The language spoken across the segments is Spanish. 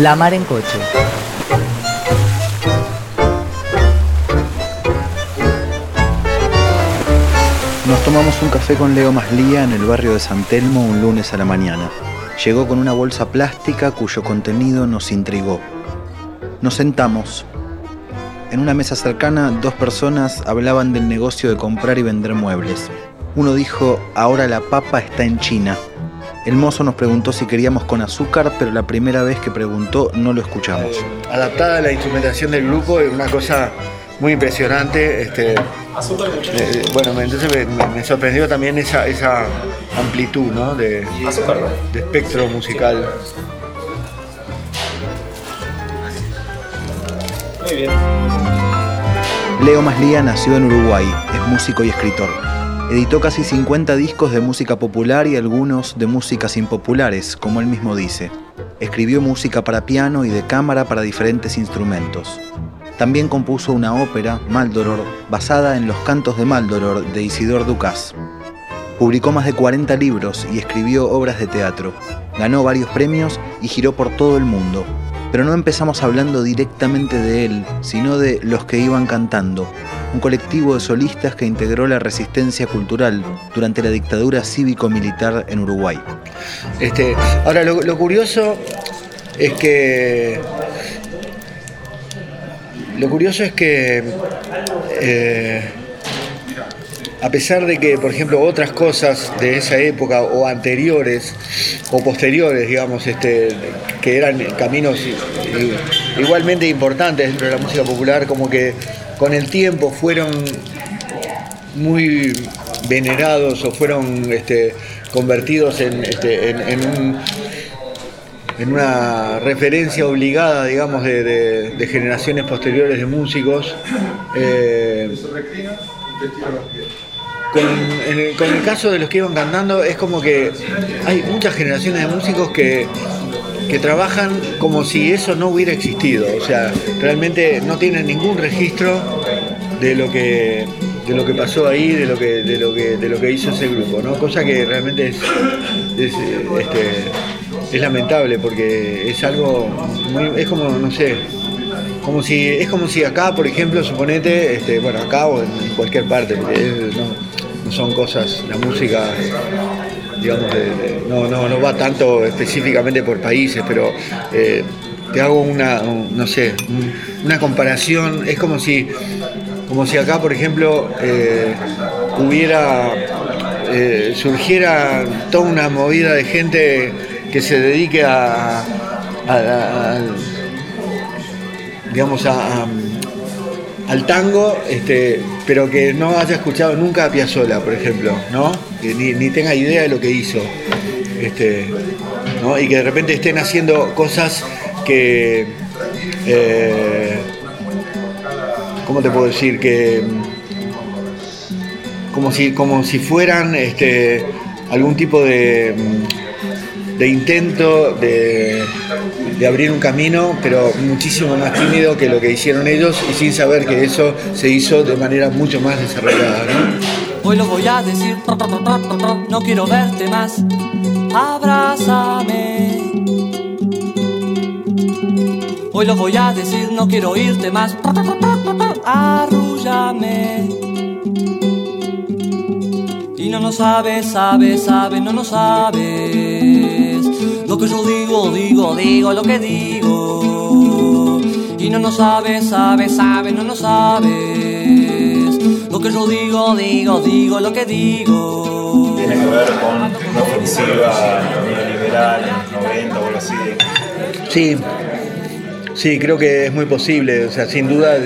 La Mar en Coche. Nos tomamos un café con Leo Maslía en el barrio de San Telmo un lunes a la mañana. Llegó con una bolsa plástica cuyo contenido nos intrigó. Nos sentamos. En una mesa cercana, dos personas hablaban del negocio de comprar y vender muebles. Uno dijo, ahora la papa está en China. El mozo nos preguntó si queríamos con azúcar, pero la primera vez que preguntó no lo escuchamos. adaptada a la instrumentación del grupo es una cosa muy impresionante. Este, eh, bueno, me- entonces me, me sorprendió también esa, esa amplitud ¿no? de, de espectro musical. Leo Maslía nació en Uruguay, es músico y escritor. Editó casi 50 discos de música popular y algunos de músicas impopulares, como él mismo dice. Escribió música para piano y de cámara para diferentes instrumentos. También compuso una ópera, Maldoror, basada en los cantos de Maldoror de Isidor Ducas. Publicó más de 40 libros y escribió obras de teatro. Ganó varios premios y giró por todo el mundo. Pero no empezamos hablando directamente de él, sino de los que iban cantando, un colectivo de solistas que integró la resistencia cultural durante la dictadura cívico-militar en Uruguay. Este, ahora, lo, curioso es que. Lo curioso es que. eh, a pesar de que, por ejemplo, otras cosas de esa época o anteriores o posteriores, digamos, este, que eran caminos igualmente importantes dentro de la música popular, como que con el tiempo fueron muy venerados o fueron este, convertidos en, este, en- en un- en una referencia obligada, digamos, de generaciones posteriores de músicos. eh, con, en el, con el caso de los que iban cantando, es como que hay muchas generaciones de músicos que, que trabajan como si eso no hubiera existido. O sea, realmente no tienen ningún registro de lo que de lo que pasó ahí, de lo que, de lo que, de lo que hizo ese grupo, ¿no? Cosa que realmente es, es, este, es lamentable porque es algo muy, es como, no sé, como si, es como si acá, por ejemplo, suponete, este, bueno, acá o en cualquier parte, porque no son cosas, la música, digamos, no, no, no va tanto específicamente por países, pero eh, te hago una, un- no sé, un- una comparación, es como si, como si acá, por ejemplo, eh, hubiera, eh, surgiera toda una movida de gente que se dedique a, a- a- al tango, este, pero que no haya escuchado nunca a Piazzolla, por ejemplo, ¿no? Que ni, ni tenga idea de lo que hizo. Este, ¿no? Y que de repente estén haciendo cosas que. eh, ¿Cómo te puedo decir? Que. Como si, como si fueran este, algún tipo de, de intento de, de abrir un camino, pero muchísimo más tímido que lo que hicieron ellos y sin saber que eso se hizo de manera mucho más desarrollada. ¿no? Hoy lo voy a decir, no quiero verte más. Abrázame. Hoy lo voy a decir, no quiero irte más. Arrúllame. Y no lo sabes, sabes, sabes, no lo sabes. Lo que yo digo, digo, digo lo que digo. Y no lo sabes, sabes, sabes, no lo sabes. Lo que yo digo, digo, digo lo que digo. tiene que ver con una ofensiva neoliberal en los 90 o algo así. Sí, sí, creo que es muy posible. O sea, sin duda,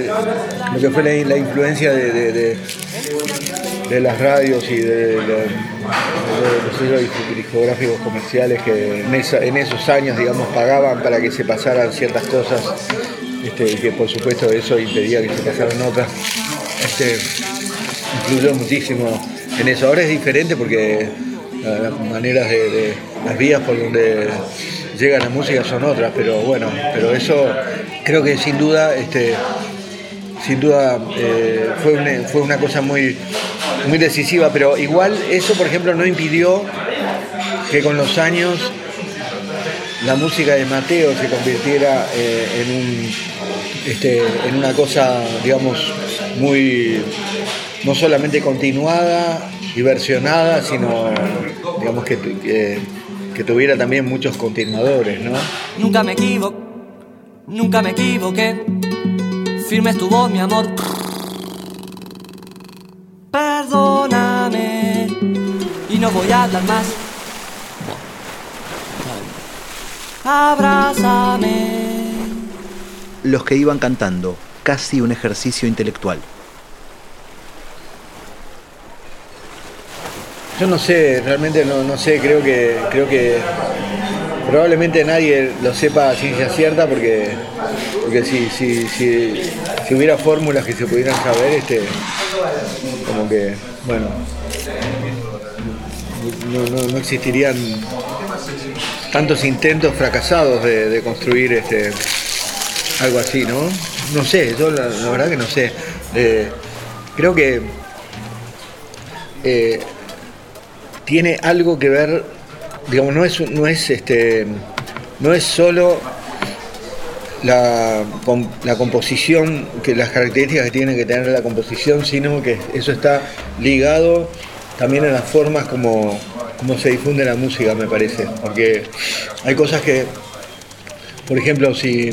lo que fue la, la influencia de, de- de- de las radios y de los sellos discográficos comerciales que en, esos años, digamos, pagaban para que se pasaran ciertas cosas este, y que por supuesto eso impedía que se pasaran otras. Este, influyó muchísimo en eso. Ahora es diferente porque la- las maneras de, las vías por donde llega la música son otras, pero bueno, pero eso creo que sin duda, este, sin duda eh, fue, fue una cosa muy, muy decisiva, pero igual eso, por ejemplo, no impidió que con los años la música de Mateo se convirtiera eh, en, un, este, en una cosa, digamos, muy, no solamente continuada y versionada, sino, digamos, que, que, tuviera también muchos continuadores, ¿no? Nunca me equivoco, nunca me equivoqué. Firme es tu voz, mi amor. Perdóname y no voy a hablar más. Abrázame. Los que iban cantando, casi un ejercicio intelectual. Yo no sé, realmente no, no sé, creo que, creo que probablemente nadie lo sepa a ciencia cierta porque, porque si, si, si, hubiera fórmulas que se pudieran saber, este, como que, bueno, no, no- no existirían tantos intentos fracasados de, construir este, algo así, ¿no? No sé, yo la, la verdad que no sé. Eh, creo que eh, tiene algo que ver, digamos, no es, no es, este, no es solo la, la composición, que las características que tiene que tener la composición, sino que eso está ligado también a las formas como, se difunde la música, me parece. Porque hay cosas que, por ejemplo, si,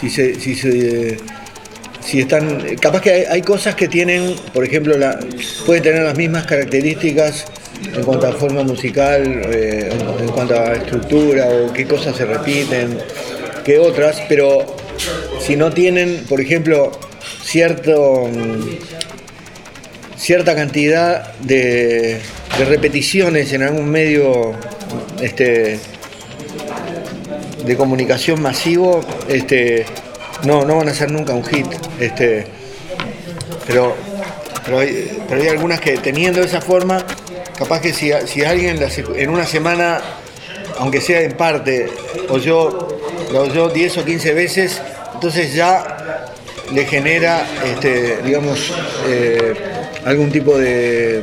si se- si están capaz que hay, cosas que tienen por ejemplo pueden tener las mismas características en cuanto a forma musical eh, en, cuanto a estructura o qué cosas se repiten que otras pero si no tienen por ejemplo cierto mm, cierta cantidad de, repeticiones en algún medio este de comunicación masivo, este, no, no van a ser nunca un hit. Este, pero, pero hay algunas que teniendo esa forma, capaz que si, si alguien en una semana, aunque sea en parte, oyó, la oyó 10 o 15 veces, entonces ya le genera, este, digamos, eh, algún tipo de,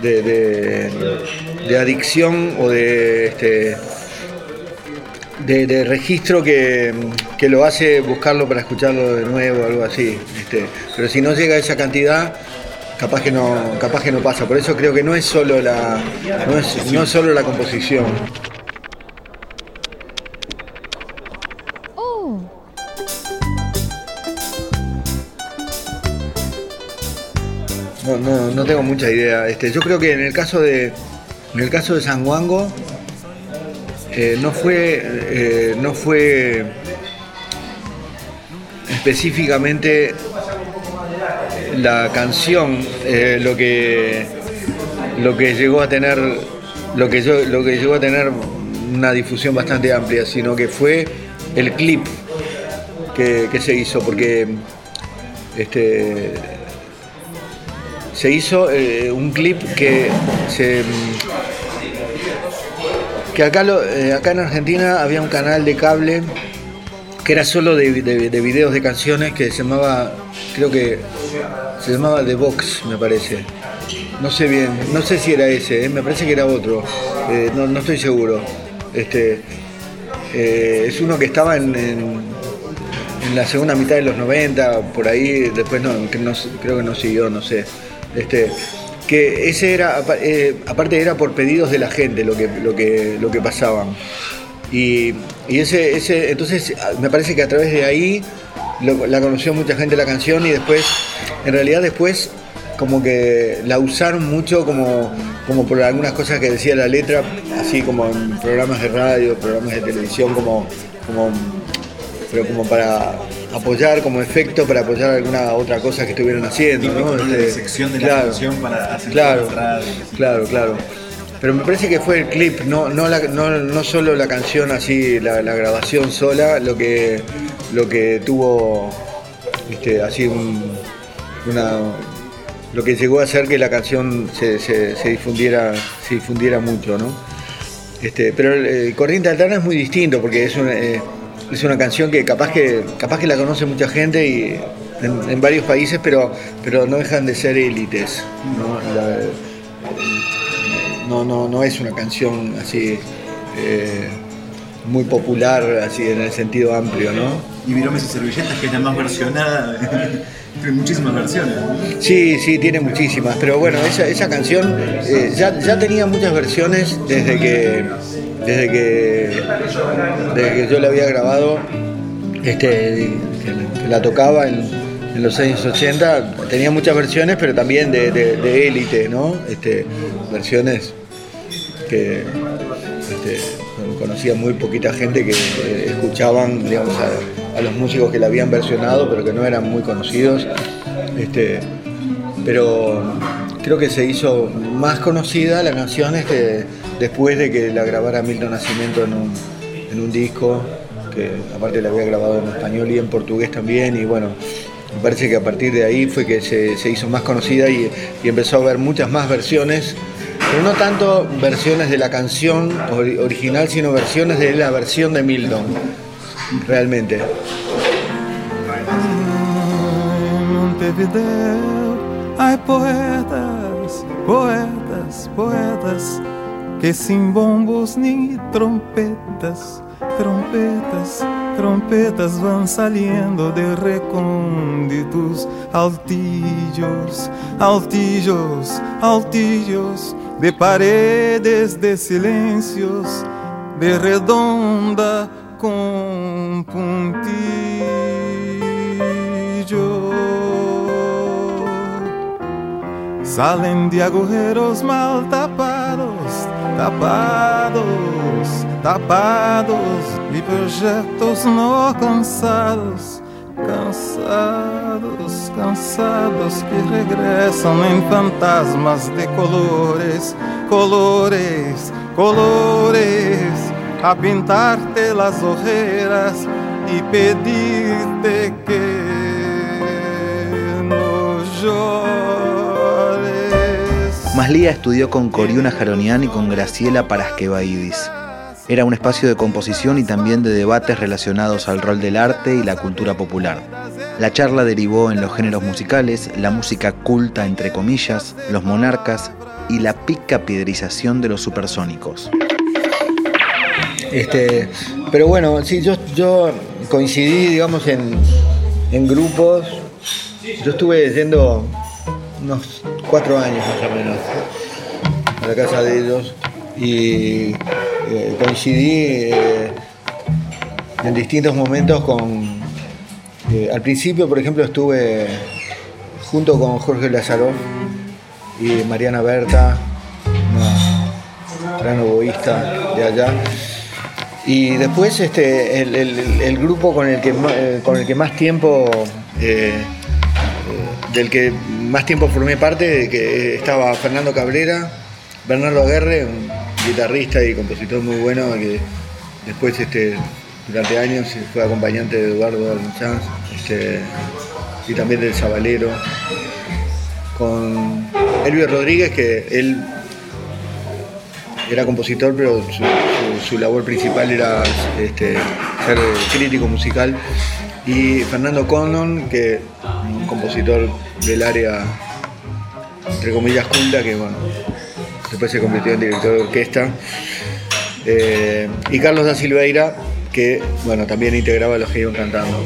de, adicción o de... Este, de, de registro que, que lo hace buscarlo para escucharlo de nuevo, algo así. este. Pero si no llega a esa cantidad, capaz que no, capaz que no pasa. Por eso creo que no es solo la, no es, no es solo la composición. Oh, No, no, no tengo mucha idea. Este, yo creo que en el caso de, en el caso de San Juango, eh, no fue, eh, no fue específicamente la canción eh, lo que lo que llegó a tener lo que yo lo que llegó a tener una difusión bastante amplia, sino que fue el clip que, se hizo, porque este se hizo eh, un clip que se que acá eh, acá en Argentina había un canal de cable que era solo de- de videos de canciones que se llamaba creo que se llamaba The Box me parece no sé bien no sé si era ese eh, me parece que era otro eh, no, no estoy seguro este eh, es uno que estaba en, en- la segunda mitad de los 90, por ahí, después no, no- creo que no siguió, no sé. Este, que ese era, apa- aparte era por pedidos de la gente lo que, lo que, lo que pasaban. Y, y ese, ese, entonces me parece que a través de ahí lo- la conoció mucha gente la canción y después, en realidad después como que la usaron mucho como, como por algunas cosas que decía la letra, así como en programas de radio, programas de televisión, como, como pero como para apoyar, como efecto, para apoyar alguna otra cosa que estuvieran haciendo, ¿no? Este, sección de la canción para acentuar claro, la radio, claro, claro. Pero me parece que fue el clip, no, no, la- no, no solo la canción así, la, la grabación sola, lo que, lo que tuvo así un- una lo que llegó a hacer que la canción se, se- difundiera, se difundiera mucho, ¿no? Este, pero el, Corriente Alterna es muy distinto porque es una, eh, es una canción que capaz que capaz que la conoce mucha gente y en, varios países, pero, pero no dejan de ser élites. ¿no? No, no, no es una canción así. eh, muy popular, así en el sentido amplio, ¿no? Y Viromes y Servilletas, que es la más versionada, tiene muchísimas versiones. Sí, sí, tiene muchísimas, pero bueno, esa, esa canción eh, ya, ya tenía muchas versiones desde que, desde que, desde que yo la había grabado, este, que, la tocaba en, en los años 80, tenía muchas versiones, pero también de, de, de élite, ¿no? Este, versiones que este, conocía muy poquita gente que eh, escuchaban a, los músicos que la habían versionado, pero que no eran muy conocidos. Este, pero creo que se hizo más conocida la canción este, después de que la grabara Milton Nascimento en un, disco, que aparte la había grabado en español y en portugués también, y bueno, me parece que a partir de ahí fue que se, se hizo más conocida y, y empezó a haber muchas más versiones pero no tanto versiones de la canción ori- original, sino versiones de la versión de Milton, realmente. Hay poetas, poetas, poetas que sin bombos ni trompetas, trompetas, trompetas van saliendo de recónditos altillos, altillos, altillos, de paredes de silencios, de redonda con puntillo. Salen de agujeros mal tapados, tapados, tapados, y proyectos no alcanzados, cansados, cansados que regresan en fantasmas de colores, colores, colores, a pintarte las ojeras y pedirte que no llores. Maslía estudió con Coriuna Jaronian y con Graciela Parasquevaidis. Era un espacio de composición y también de debates relacionados al rol del arte y la cultura popular. La charla derivó en los géneros musicales, la música culta entre comillas, los monarcas y la pica piedrización de los supersónicos. Este, pero bueno, sí, yo, yo coincidí, digamos, en, en grupos. Yo estuve yendo unos cuatro años más o menos a la casa de ellos y eh, coincidí eh, en distintos momentos con... eh, al principio, por ejemplo, estuve junto con Jorge Lazarov y Mariana Berta, una gran oboísta de allá. Y después este, el, grupo con el que, eh, con el que más tiempo, del que más tiempo formé parte, que estaba Fernando Cabrera, Bernardo Aguerre, guitarrista y compositor muy bueno, que después este, durante años fue acompañante de Eduardo Almanzán, este, y también del Zabalero, con Elvio Rodríguez, que él era compositor, pero su labor principal era este, ser crítico musical. Y Fernando Condon, que un compositor del área, entre comillas, culta, que bueno, después se convirtió en director de orquesta. Eh, y Carlos da Silveira, que bueno, también integraba los que iban cantando.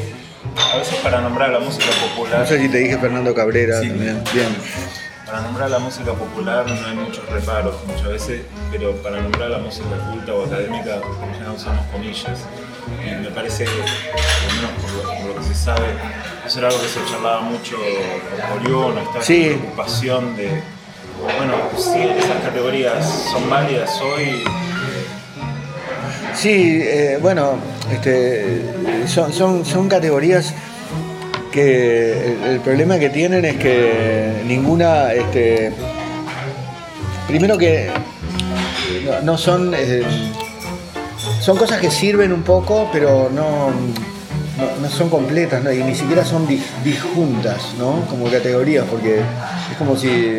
A veces para nombrar la música popular, No sé si te dije Fernando Cabrera Sí. también. Bien. para nombrar la música popular no hay muchos reparos muchas veces, pero para nombrar la música culta o académica ya usamos comillas. Y me parece, que, por lo menos por lo, por lo que se sabe, eso era algo que se charlaba mucho con Orión, esta Sí. preocupación de, bueno, si esas categorías son válidas hoy, Sí, eh, bueno, este, son, son, son categorías que el, problema que tienen es que ninguna, este, primero que no, son, eh, son cosas que sirven un poco, pero no, no, no son completas, y ni siquiera son dis- disjuntas, ¿no? Como categorías, porque es como si,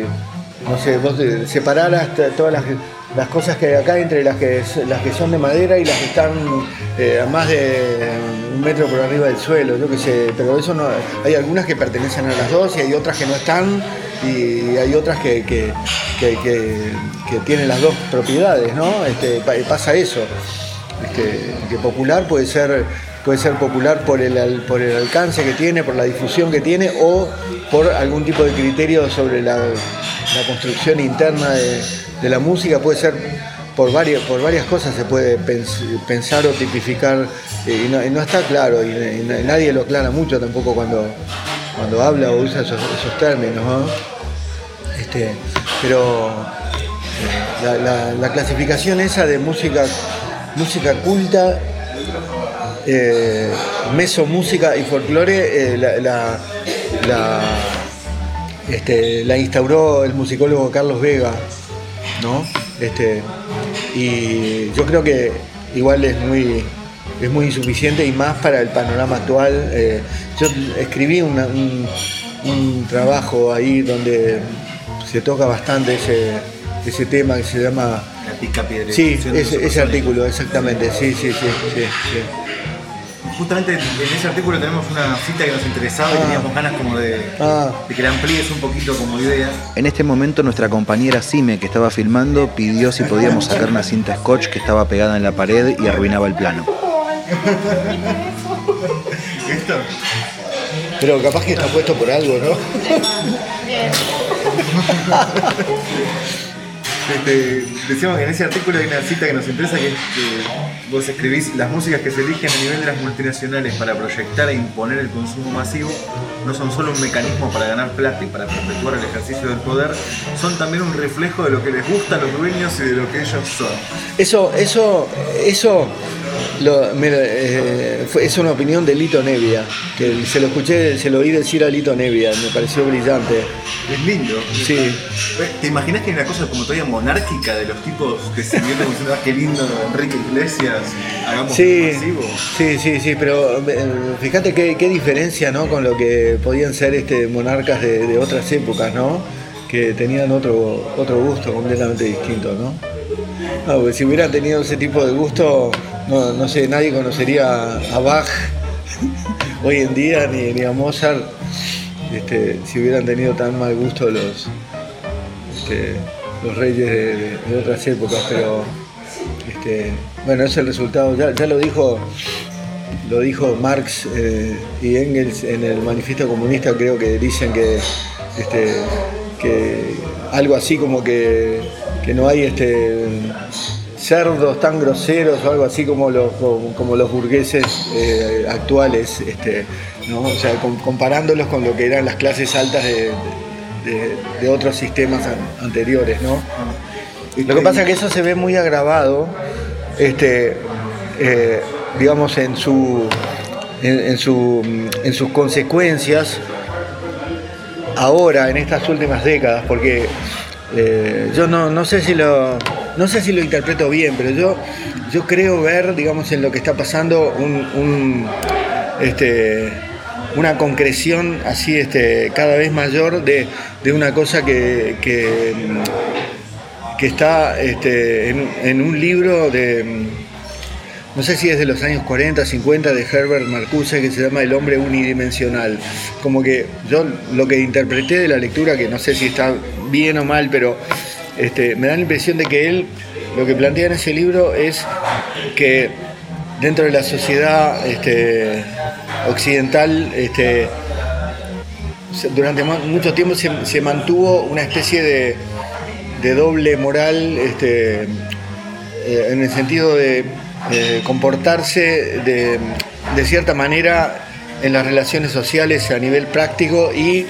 no sé, vos t- todas las, las cosas que hay acá entre las que, las que son de madera y las que están eh, a más de un metro por arriba del suelo, yo qué sé, pero eso no, hay algunas que pertenecen a las dos y hay otras que no están y hay otras que, que, que- que- tienen las dos propiedades, ¿no? Este, pa- pasa eso. Este, que popular puede ser, puede ser popular por el, por el alcance que tiene, por la difusión que tiene o por algún tipo de criterio sobre la, construcción interna de, la música, puede ser por varias, por varias cosas se puede pens- pensar o tipificar eh, y no, está claro y, y na- nadie lo aclara mucho tampoco cuando, cuando habla o usa esos, términos. ¿no? Este, pero eh, la- la clasificación esa de música, música culta, eh, mesomúsica y folclore, eh, la, la- la, este, la instauró el musicólogo Carlos Vega, ¿no? Este, y yo creo que igual es muy, es muy insuficiente y más para el panorama actual. Eh, yo escribí una- un, un trabajo ahí donde se toca bastante ese, ese tema que se llama... La pica piedra. Sí, ese, ese artículo, exactamente, sí, sí, sí, sí, sí. Justamente en ese artículo tenemos una cita que nos interesaba y Ah. teníamos ganas como de, Ah. de que la amplíes un poquito como idea. En este momento nuestra compañera Sime, que estaba filmando, pidió si podíamos sacar una cinta scotch que estaba pegada en la pared y arruinaba el plano. ¿Esto? Pero capaz que está puesto por algo, ¿no? Decíamos que en ese artículo hay una cita que nos interesa que es que vos escribís las músicas que se eligen a nivel de las multinacionales para proyectar e imponer el consumo masivo no son solo un mecanismo para ganar plata y para perpetuar el ejercicio del poder, son también un reflejo de lo que les gusta a los dueños y de lo que ellos son. Eso, eso, eso lo- me- eh, fue- es una opinión de Lito Nevia, que se lo escuché, se lo oí decir a Lito Nevia, me pareció brillante. Es lindo. Sí. ¿Te imaginas que hay una cosa como todavía monárquica de los tipos que se vienen diciendo, ah, qué lindo Enrique Iglesias, hagamos Sí, un masivo? sí, sí, sí, pero eh, fíjate qué, qué diferencia ¿no? con lo que podían ser este, monarcas de, otras épocas, ¿no? que tenían otro, otro gusto completamente distinto. ¿no? Porque si hubieran tenido ese tipo de gusto, no, no sé, nadie conocería a Bach hoy en día ni, ni a Mozart este, si hubieran tenido tan mal gusto los, este, los reyes de, de- de otras épocas, pero este, bueno, es el resultado, ya, ya lo dijo lo dijo Marx eh, y Engels en el manifiesto comunista, creo que dicen que, este, que algo así como que, que no hay este, cerdos tan groseros o algo así como los, como, los burgueses eh, actuales, este, ¿no? o sea, com- comparándolos con lo que eran las clases altas de, de- de otros sistemas an- anteriores. ¿no? Lo que pasa es que eso se ve muy agravado, este, eh, digamos, en, su, en, su, en sus consecuencias ahora, en estas últimas décadas, porque eh, yo no, no sé si lo, no sé si lo interpreto bien, pero yo, yo creo ver, digamos, en lo que está pasando este, una concreción así este, cada vez mayor de, de una cosa que, que, que está este, en, en un libro de, no sé si es de los años 40, 50, de Herbert Marcuse, que se llama El hombre unidimensional. Como que yo lo que interpreté de la lectura, que no sé si está bien o mal, pero este, me da la impresión de que él lo que plantea en ese libro es que dentro de la sociedad este, occidental, este, durante mu- mucho tiempo se, mantuvo una especie de, doble moral eh, en el sentido de comportarse de, cierta manera en las relaciones sociales a nivel práctico y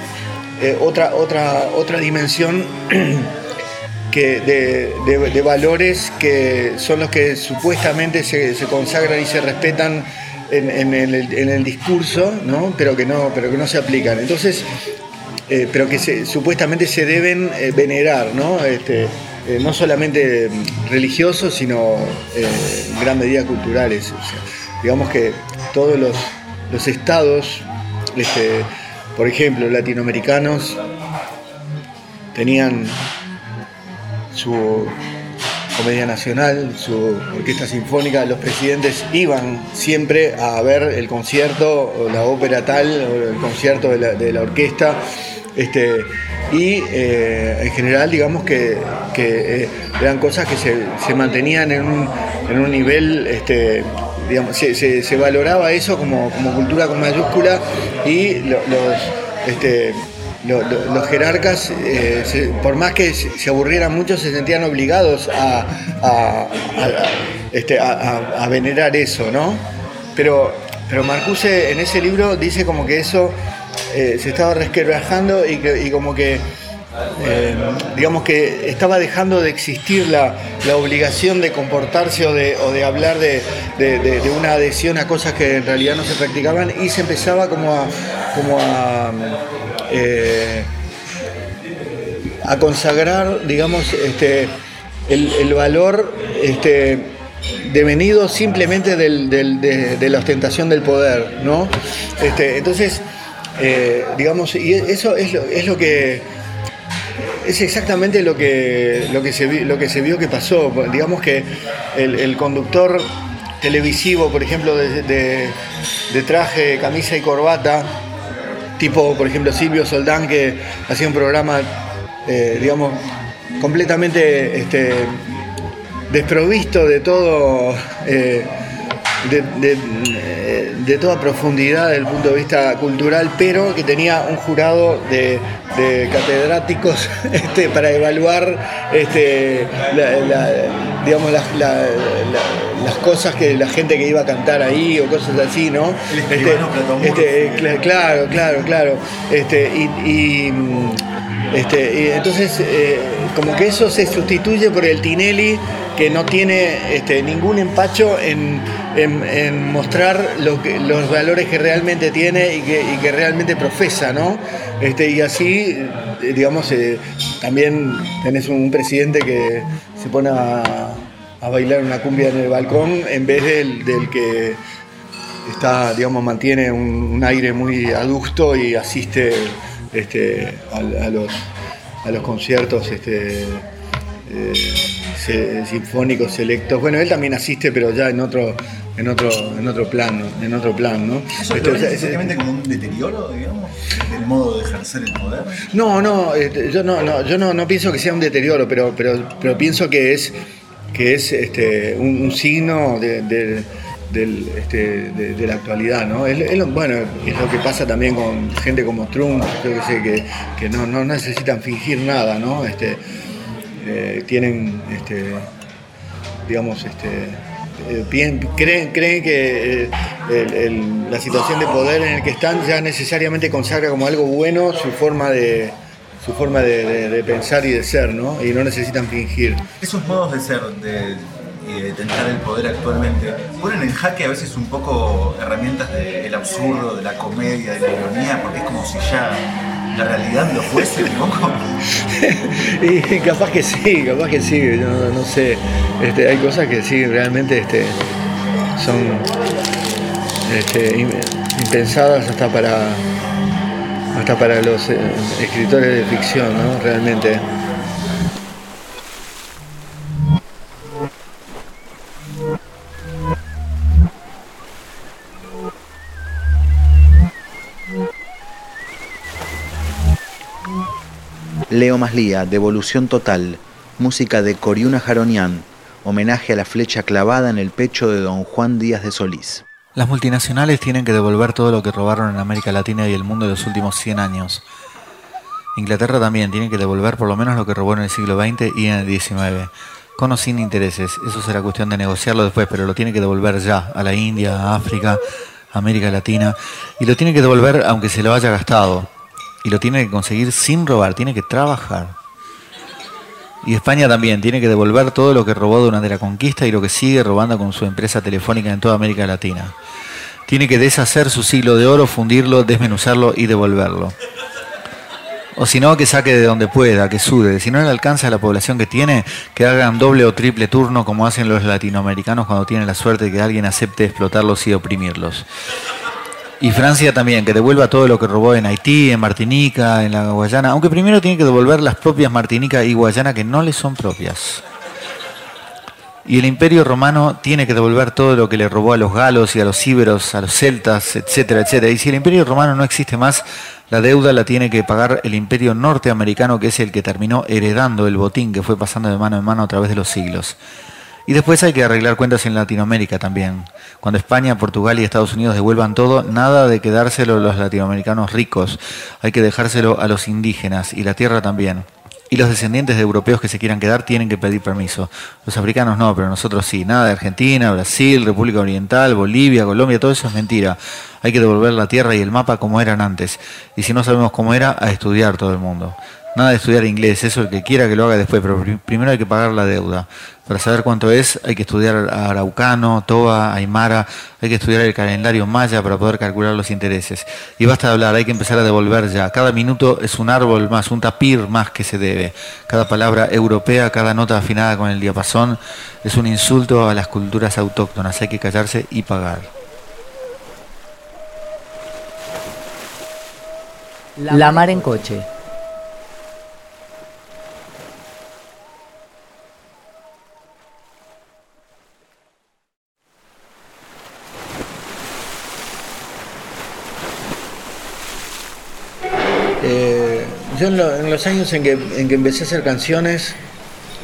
eh, otra, otra, otra dimensión que de, valores que son los que supuestamente se, se consagran y se respetan en, en el, en el discurso, ¿no? Pero, que no, pero que no se aplican. Entonces, eh, pero que se- supuestamente se deben eh, venerar, ¿no? Este, eh, no solamente mm, religiosos, sino eh, en gran medida culturales. Digamos que todos los, los estados, este, por ejemplo, latinoamericanos, tenían su comedia nacional, su orquesta sinfónica, los presidentes iban siempre a ver el concierto la ópera tal el concierto de la, de la orquesta. Este, y eh, en general digamos que, que, eh, eran cosas que se, se mantenían en un, en un nivel este, digamos, se, se- valoraba eso como, como cultura con mayúscula y lo- los, este, lo- lo- los jerarcas, eh, por más que se aburrieran mucho, se sentían obligados a, a- a- este, a venerar eso, ¿no? Pero, pero Marcuse en ese libro dice como que eso eh, se estaba resquebrajando y, como que eh, digamos que estaba dejando de existir la, la obligación de comportarse o de, o de hablar de, de- una adhesión a cosas que en realidad no se practicaban y se empezaba como a, como a, eh, a consagrar, digamos, este, el, el valor este, devenido simplemente de la ostentación del poder, ¿no? Este, entonces, eh, digamos, y eso es lo, es lo que es exactamente lo que, lo que, se, lo que se vio que pasó. Digamos que el, conductor televisivo, por ejemplo, de, de- de traje, camisa y corbata, tipo, por ejemplo, Silvio Soldán, que hacía un programa, eh, digamos, completamente este, desprovisto de todo. eh, de, de- eh, de toda profundidad desde el punto de vista cultural, pero que tenía un jurado de, de catedráticos este, para evaluar este, la- la- digamos, las, la- la- las cosas que la gente que iba a cantar ahí o cosas así, ¿no? El Platomurfo. este, cla- claro, claro, claro. Este, y, y, mm, este, y entonces, eh, como que eso se sustituye por el Tinelli, que no tiene este, ningún empacho en, mostrar los valores que realmente tiene y que, realmente profesa, ¿no? Este, y así, digamos, eh, también tenés un presidente que se pone a, a bailar una cumbia en el balcón en vez del, del que está, digamos, mantiene un, un aire muy adusto y asiste este, a, a los, a los conciertos este, eh, se- sinfónicos selectos. Bueno, él también asiste, pero ya en otro, en otro, en otro plano, en otro plan, ¿no? ¿Eso Este, es- simplemente como un deterioro, digamos, del modo de ejercer el poder? No, no, este, yo no, no, yo no, no pienso que sea un deterioro, pero, pero, pero pienso que es, que es este, un, un signo de, de- del, este, de, de la actualidad, ¿no? Es, es lo- bueno, es lo que pasa también con gente como Trump, yo que sé, que, que no, no necesitan fingir nada, ¿no? Este, eh, tienen, este, digamos, este, eh, creen, creen que eh, el- el- la situación de poder en el que están ya necesariamente consagra como algo bueno su forma de su forma de, de- de pensar y de ser, ¿no? Y no necesitan fingir. Esos modos de ser, de, y de tentar el poder actualmente, ponen en jaque a veces un poco herramientas del absurdo, de la comedia, de la ironía, porque es como si ya la realidad lo fuese un poco. y capaz que sí, capaz que sí, yo no, sé. Este, hay cosas que sí, realmente este, son este, im- impensadas hasta para hasta para los eh, escritores de ficción, ¿no? Realmente. Leo Maslía, Devolución Total, música de Coriuna Jaronian, homenaje a la flecha clavada en el pecho de don Juan Díaz de Solís. Las multinacionales tienen que devolver todo lo que robaron en América Latina y el mundo en los últimos 100 años. Inglaterra también tiene que devolver por lo menos lo que robó en el siglo XX y en el XIX. Con o sin intereses, eso será cuestión de negociarlo después, pero lo tiene que devolver ya a la India, a África, a América Latina. Y lo tiene que devolver aunque se lo haya gastado. Y lo tiene que conseguir sin robar, tiene que trabajar. Y España también tiene que devolver todo lo que robó durante la conquista y lo que sigue robando con su empresa telefónica en toda América Latina. Tiene que deshacer su siglo de oro, fundirlo, desmenuzarlo y devolverlo. O si no, que saque de donde pueda, que sude. Si no le alcanza a la población que tiene, que hagan doble o triple turno como hacen los latinoamericanos cuando tienen la suerte de que alguien acepte explotarlos y oprimirlos. Y Francia también, que devuelva todo lo que robó en Haití, en Martinica, en la Guayana, aunque primero tiene que devolver las propias Martinica y Guayana que no le son propias. Y el imperio romano tiene que devolver todo lo que le robó a los galos y a los íberos, a los celtas, etcétera, etcétera. Y si el imperio romano no existe más, la deuda la tiene que pagar el imperio norteamericano, que es el que terminó heredando el botín que fue pasando de mano en mano a través de los siglos. Y después hay que arreglar cuentas en Latinoamérica también. Cuando España, Portugal y Estados Unidos devuelvan todo, nada de quedárselo a los latinoamericanos ricos. Hay que dejárselo a los indígenas y la tierra también. Y los descendientes de europeos que se quieran quedar tienen que pedir permiso. Los africanos no, pero nosotros sí. Nada de Argentina, Brasil, República Oriental, Bolivia, Colombia, todo eso es mentira. Hay que devolver la tierra y el mapa como eran antes. Y si no sabemos cómo era, a estudiar todo el mundo. Nada de estudiar inglés, eso el que quiera que lo haga después, pero primero hay que pagar la deuda. Para saber cuánto es, hay que estudiar Araucano, Toba, Aymara, hay que estudiar el calendario maya para poder calcular los intereses. Y basta de hablar, hay que empezar a devolver ya. Cada minuto es un árbol más, un tapir más que se debe. Cada palabra europea, cada nota afinada con el diapasón es un insulto a las culturas autóctonas. Hay que callarse y pagar. La mar en coche. Yo en, los años en que, empecé a hacer canciones,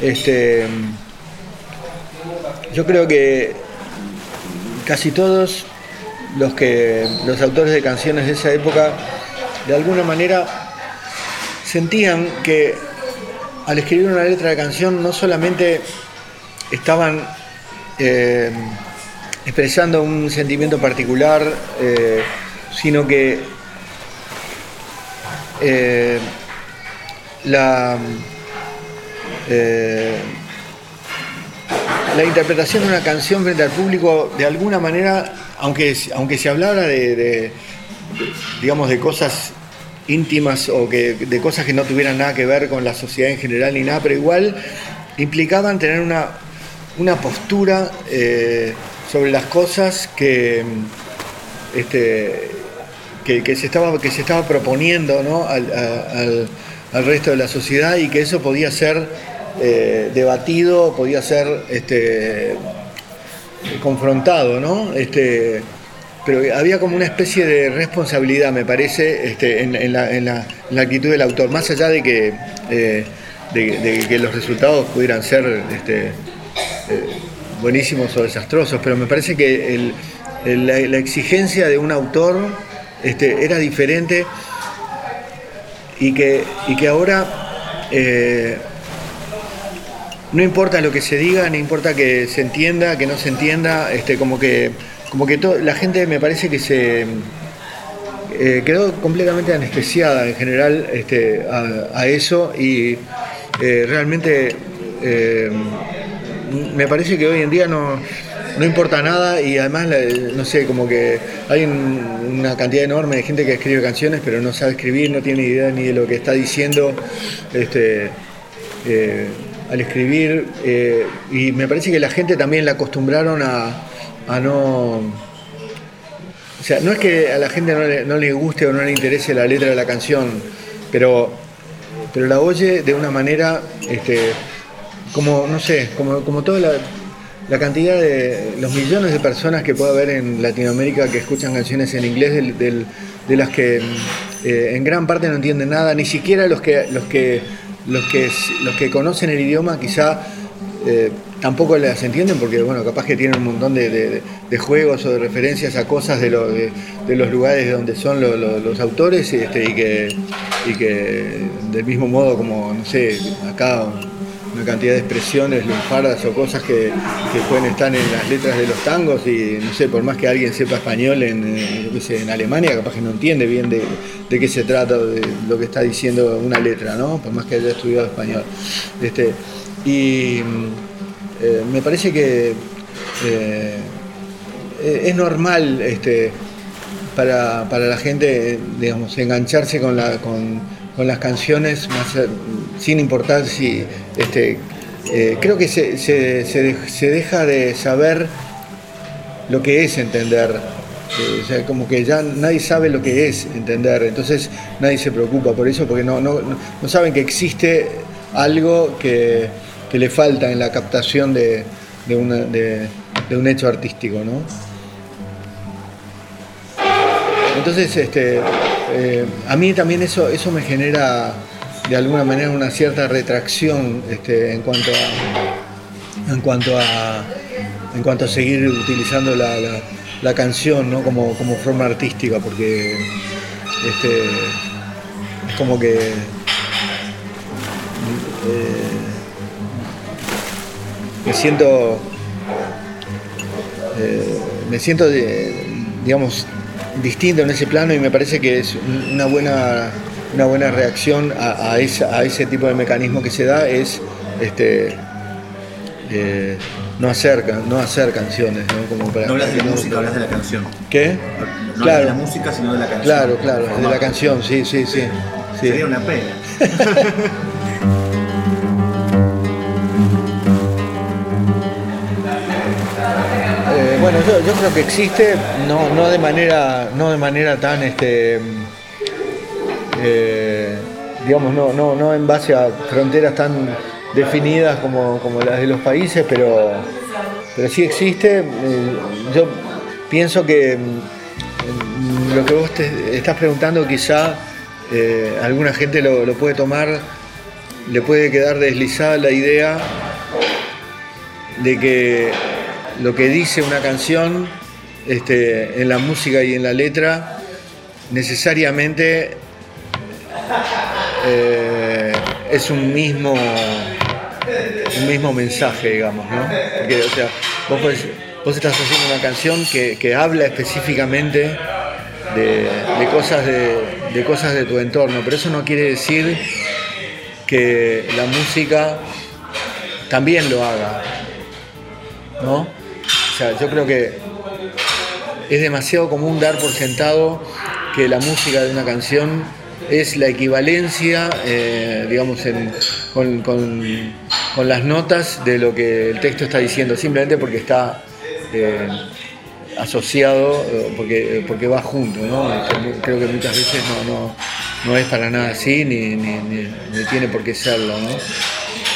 este, yo creo que casi todos los que los autores de canciones de esa época de alguna manera sentían que al escribir una letra de canción no solamente estaban eh, expresando un sentimiento particular, eh, sino que eh, la, eh, la interpretación de una canción frente al público, de alguna manera, aunque, aunque se hablara de, digamos, de cosas íntimas o que, de cosas que no tuvieran nada que ver con la sociedad en general ni nada, pero igual implicaban tener una, una postura eh, sobre las cosas que, este, que, se, estaba, que se estaba proponiendo ¿no? al al resto de la sociedad y que eso podía ser eh, debatido, podía ser este, confrontado, ¿no? Este, pero había como una especie de responsabilidad, me parece, este, en, la, actitud del autor, más allá de que, eh, de, que los resultados pudieran ser este, eh, buenísimos o desastrosos, pero me parece que la, exigencia de un autor este, era diferente y que, y que ahora eh, no importa lo que se diga, no importa que se entienda, que no se entienda, este, como que, como que la gente me parece que se eh, quedó completamente anestesiada en general este, a, eso y eh, realmente me parece que hoy en día no, no importa nada y además, no sé, como que hay una cantidad enorme de gente que escribe canciones pero no sabe escribir, no tiene idea ni de lo que está diciendo este, eh, al escribir eh, y me parece que la gente también la acostumbraron a, no... O sea, no es que a la gente no le, guste o no le interese la letra de la canción, pero, pero la oye de una manera, este, como, no sé, como, como toda la, la cantidad de los millones de personas que puede haber en Latinoamérica que escuchan canciones en inglés de las que eh, en gran parte no entienden nada, ni siquiera los que los que los que los que conocen el idioma quizá eh, tampoco las entienden porque bueno capaz que tienen un montón de, juegos o de referencias a cosas de, los lugares donde son los autores este, y que y que del mismo modo como no sé acá una cantidad de expresiones lunfardas o cosas que, pueden estar en las letras de los tangos y no sé, por más que alguien sepa español en, eh, en Alemania, capaz que no entiende bien de, qué se trata, de lo que está diciendo una letra, ¿no? Por más que haya estudiado español. Este, y eh, me parece que eh, es normal este, para, la gente, digamos, engancharse con la... Con, con las canciones, sin importar si este, eh, creo que se, deja de saber lo que es entender. Eh, o sea, como que ya nadie sabe lo que es entender, entonces nadie se preocupa por eso porque no, no, saben que existe algo que, le falta en la captación de, de, una- de un hecho artístico, ¿no? Entonces, este, eh, a mí también eso, eso me genera de alguna manera una cierta retracción este, en cuanto a en cuanto a en cuanto a seguir utilizando la, la- canción ¿no? como, como forma artística, porque este, es como que eh, me siento eh, me siento digamos distinto en ese plano y me parece que es un- una buena una buena reacción a, a esa- a ese tipo de mecanismo que se da es este eh, no hacer no hacer canciones ¿no? Como para- No hablas de la no- música, hablas de la canción. ¿qué? No Claro. hablas de la música, sino de la canción. claro claro de la canción sí sí sí, sí. Sería una pena. Yo creo que existe, no, no de manera, no de manera tan este eh, digamos, no, no, no en base a fronteras tan definidas como, como las de los países, pero, pero sí existe. Eh, yo pienso que mm, lo que vos te estás preguntando quizá eh, alguna gente lo, lo puede tomar, le puede quedar deslizada la idea de que lo que dice una canción este, en la música y en la letra necesariamente eh, es un mismo un mismo mensaje, digamos, ¿no? Porque, o sea, vos, estás haciendo una canción que, que habla específicamente de, cosas de cosas de tu entorno, pero eso no quiere decir que la música también lo haga, ¿no? Sea, yo creo que es demasiado común dar por sentado que la música de una canción es la equivalencia, eh, digamos, con, las notas de lo que el texto está diciendo, simplemente porque está eh, asociado, eh, porque, va junto, ¿no? Creo que muchas veces no, es para nada así, ni, tiene por qué serlo, ¿no?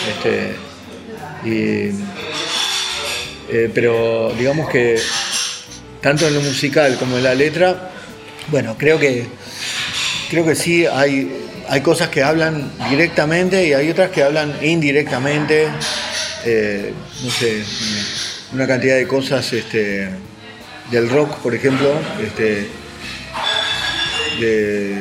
Este, eh, pero digamos que tanto en lo musical como en la letra, bueno, creo que creo que sí hay, hay cosas que hablan directamente y hay otras que hablan indirectamente. eh, no sé, una cantidad de cosas este, del rock, por ejemplo, este, de,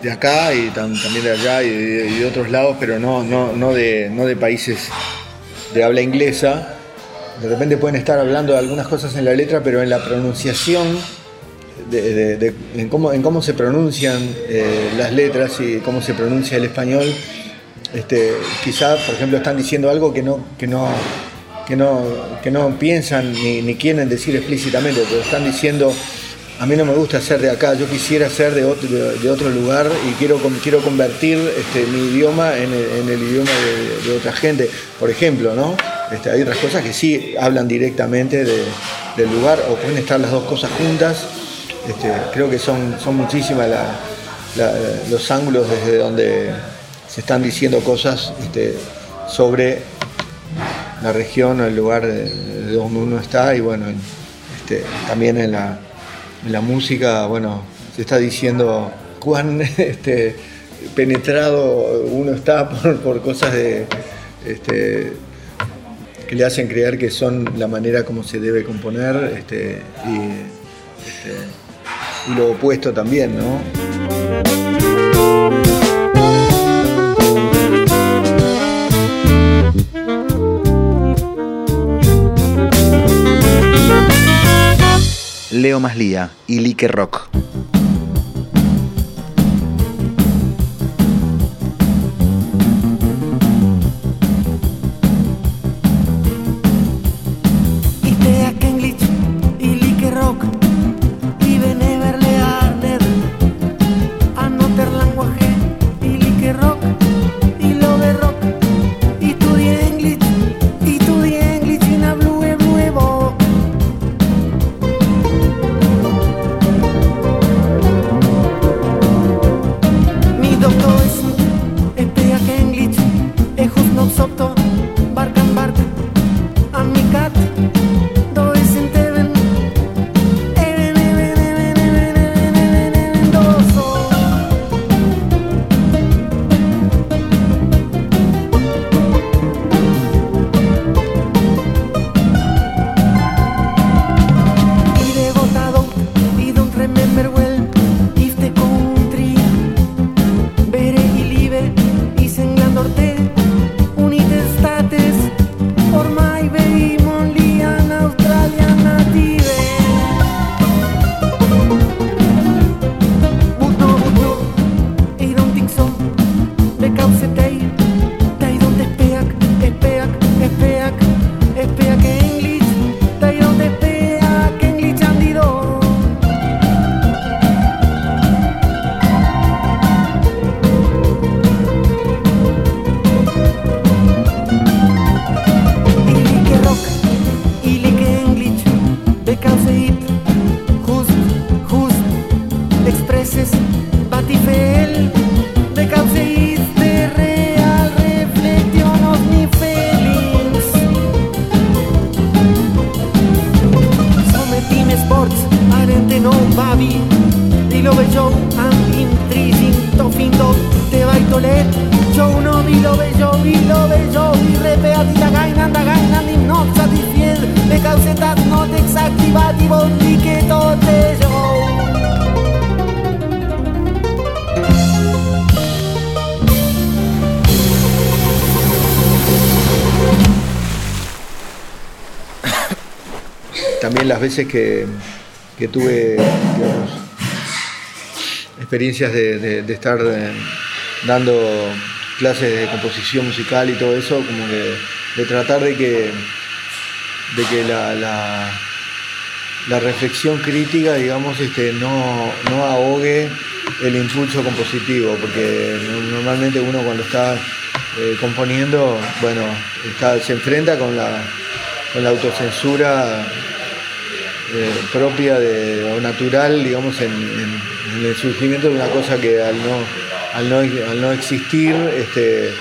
de acá y tam- también de allá y de, y de otros lados, pero no, no, no, de, no de países de habla inglesa. De repente pueden estar hablando de algunas cosas en la letra, pero en la pronunciación, en, cómo, se pronuncian eh, las letras y cómo se pronuncia el español, este, quizá, por ejemplo, están diciendo algo que no, que no, que no, que no piensan ni, quieren decir explícitamente, pero están diciendo, a mí no me gusta ser de acá, yo quisiera ser de otro, de otro lugar y quiero, quiero convertir este, mi idioma en el, idioma de otra gente, por ejemplo, ¿no? Este, hay otras cosas que sí hablan directamente de- del lugar o pueden estar las dos cosas juntas. Este, creo que son, son muchísimas los ángulos desde donde se están diciendo cosas este, sobre la región o el lugar de, de donde uno está y bueno, en- también en la, música, bueno, se está diciendo cuán penetrado uno está por, cosas de, que le hacen creer que son la manera como se debe componer este, y, este, lo opuesto también, ¿no? Leo Maslía y Like Rock. Que, tuve experiencias de, estar eh, dando clases de composición musical y todo eso, como que de tratar de que, de que la, la- reflexión crítica, digamos, este, no, no ahogue el impulso compositivo, porque no- normalmente uno cuando está eh, componiendo, bueno, está- se enfrenta con la, con la autocensura eh, propia de, o natural, digamos, en, el surgimiento de una cosa que al no, al no, al no existir, este,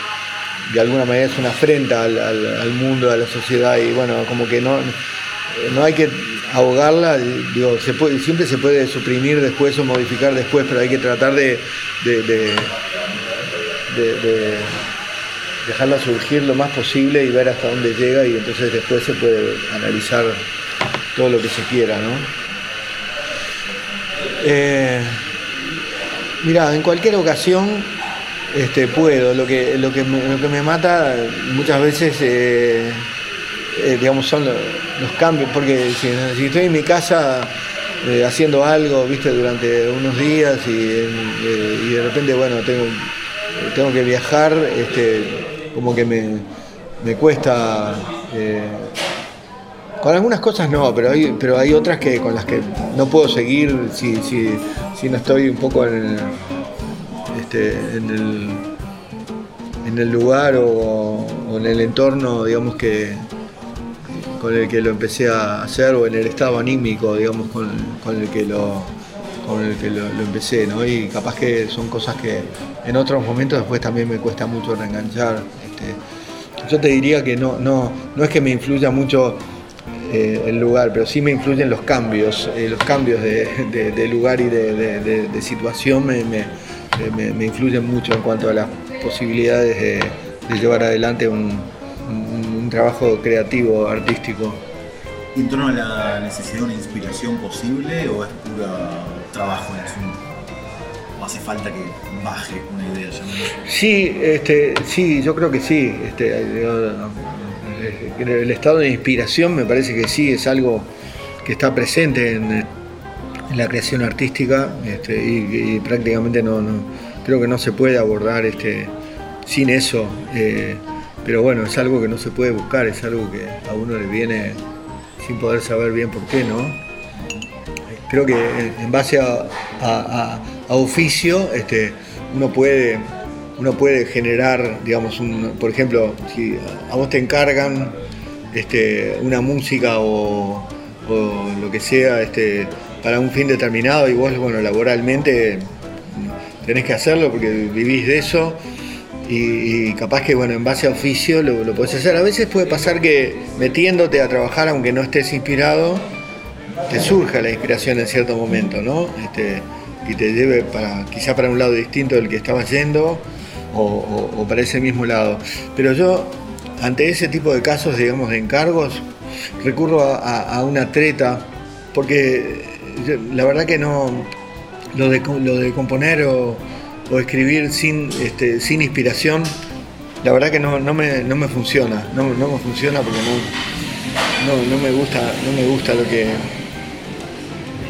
de alguna manera es una afrenta al, al- mundo, a la sociedad, y bueno, como que no, no hay que ahogarla, digo, siempre se puede suprimir después o modificar después, pero hay que tratar de- de dejarla surgir lo más posible y ver hasta dónde llega y entonces después se puede analizar todo lo que se quiera, ¿no? Eh, mira, en cualquier ocasión este, puedo. Lo que, lo, que lo que me mata muchas veces, eh, eh, digamos, son lo- los cambios, porque si, estoy en mi casa eh, haciendo algo, viste, durante unos días y, y de repente, bueno, tengo, tengo que viajar, este, como que me, me cuesta... con algunas cosas no, pero hay, pero hay otras que con las que no puedo seguir si, si, si no estoy un poco en este, en el, en el lugar o, en el entorno, digamos, que con el que lo empecé a hacer o en el estado anímico, digamos, con, con el que lo con el que lo, lo empecé, ¿no? Y capaz que son cosas que en otros momentos después también me cuesta mucho reenganchar. este. yo te diría que no, no, no es que me influya mucho eh, el lugar, pero sí me influyen los cambios, eh, los cambios de, de- de lugar y de, de- situación me, me- me- me influyen mucho en cuanto a las posibilidades de, llevar adelante un, un- un trabajo creativo, artístico. ¿Y en torno a la necesidad de una inspiración posible o es puro trabajo en asunto? ¿O hace falta que baje una idea? Sí, este, sí, yo creo que sí. Este, eh, eh, el estado de inspiración me parece que sí es algo que está presente en, la creación artística este, y, prácticamente no, creo que no se puede abordar este, sin eso. eh, pero bueno, es algo que no se puede buscar, es algo que a uno le viene sin poder saber bien por qué, ¿no? creo que en- base a- a oficio este, uno puede uno puede generar digamos por ejemplo si a vos te encargan este, una música o, lo que sea este, para un fin determinado y vos bueno laboralmente tenés que hacerlo porque vivís de eso y, y capaz que bueno en base a oficio lo, lo podés hacer a veces puede pasar que metiéndote a trabajar aunque no estés inspirado te surja la inspiración en cierto momento, ¿no? Este, y te lleve para, quizá para un lado distinto del que estabas yendo o, o- o para ese mismo lado. Pero yo, ante ese tipo de casos, digamos, de encargos, recurro a, a- a una treta, porque yo- la verdad que no, lo de, lo de componer o, o escribir sin, este, sin inspiración, la verdad que no, no me, no me funciona, no, no me funciona porque no, no, no me gusta, no me gusta lo que,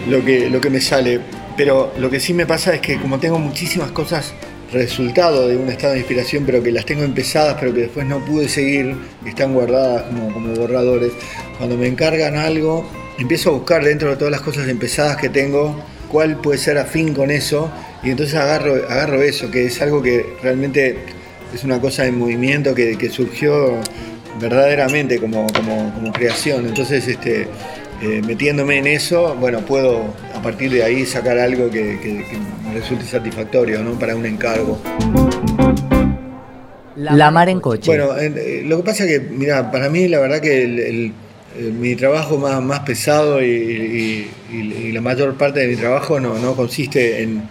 lo que, lo que me sale. Pero lo que sí me pasa es que como tengo muchísimas cosas resultado de un estado de inspiración, pero que las tengo empezadas, pero que después no pude seguir, están guardadas como, borradores, cuando me encargan algo, empiezo a buscar dentro de todas las cosas empezadas que tengo, cuál puede ser afín con eso, y entonces agarro, agarro eso, que es algo que realmente es una cosa en movimiento que, surgió verdaderamente como, como, como creación. Entonces, este, eh, metiéndome en eso, bueno, puedo a partir de ahí sacar algo que, que- que me resulte satisfactorio ¿no? para un encargo. La mar en coche. Bueno, en- eh, lo que pasa es que, mira, para mí la verdad que el, el- eh, mi trabajo más, más pesado y, y- y- y la mayor parte de mi trabajo no, no consiste en,